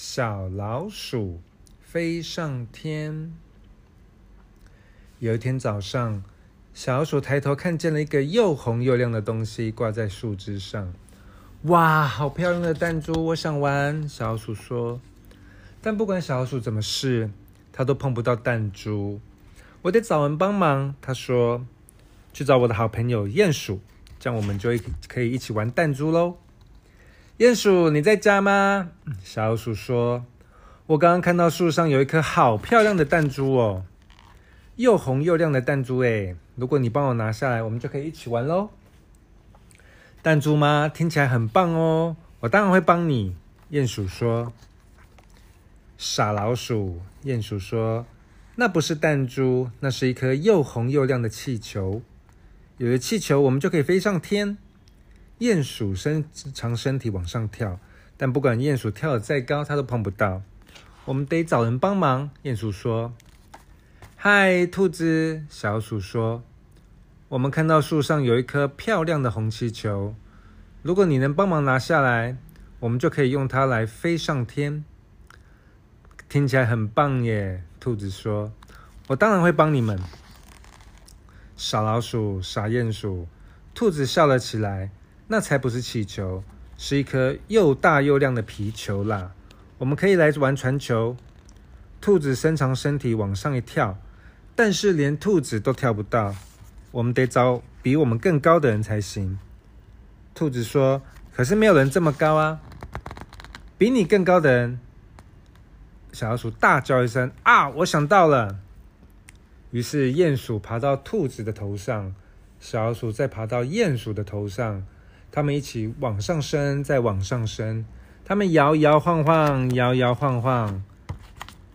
小老鼠飞上天。有一天早上，小老鼠抬头看见了一个又红又亮的东西挂在树枝上。哇，好漂亮的弹珠！我想玩。小老鼠说。但不管小老鼠怎么试，它都碰不到弹珠。我得找人帮忙。他说：“去找我的好朋友鼹鼠，这样我们就可以一起玩弹珠喽。”鼹鼠，你在家吗？小老鼠说：“我刚刚看到树上有一颗好漂亮的弹珠哦，又红又亮的弹珠哎！如果你帮我拿下来，我们就可以一起玩喽。”弹珠吗？听起来很棒哦！我当然会帮你。鼹鼠说：“傻老鼠。”鼹鼠说：“那不是弹珠，那是一颗又红又亮的气球。有了气球，我们就可以飞上天。”鼹鼠伸长身体往上跳，但不管鼹鼠跳得再高，它都碰不到。我们得找人帮忙。鼹鼠说：“嗨，兔子。”小鼠说：“我们看到树上有一颗漂亮的红气球，如果你能帮忙拿下来，我们就可以用它来飞上天。听起来很棒耶！”兔子说：“我当然会帮你们。”傻老鼠，傻鼹鼠，兔子笑了起来。那才不是气球，是一颗又大又亮的皮球啦！我们可以来玩传球。兔子伸长身体往上一跳，但是连兔子都跳不到。我们得找比我们更高的人才行。兔子说：“可是没有人这么高啊！”比你更高的人，小老鼠大叫一声：“啊！我想到了！”于是鼹鼠爬到兔子的头上，小老鼠再爬到鼹鼠的头上。他们一起往上升，再往上升。他们摇摇晃晃，摇摇晃晃。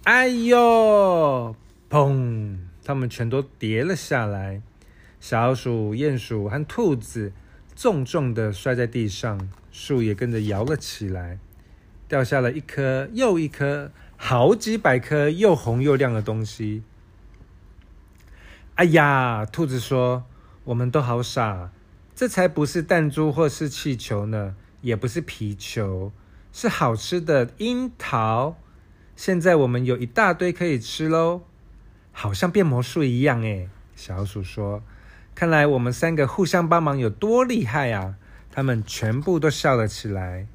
哎呦！砰！他们全都跌了下来。小鼠、鼹鼠和兔子重重的摔在地上，树也跟着摇了起来，掉下了一颗又一颗，好几百颗又红又亮的东西。哎呀！兔子说：“我们都好傻。”这才不是弹珠或是气球呢，也不是皮球，是好吃的樱桃。现在我们有一大堆可以吃喽，好像变魔术一样诶小鼠说：“看来我们三个互相帮忙有多厉害啊！”他们全部都笑了起来。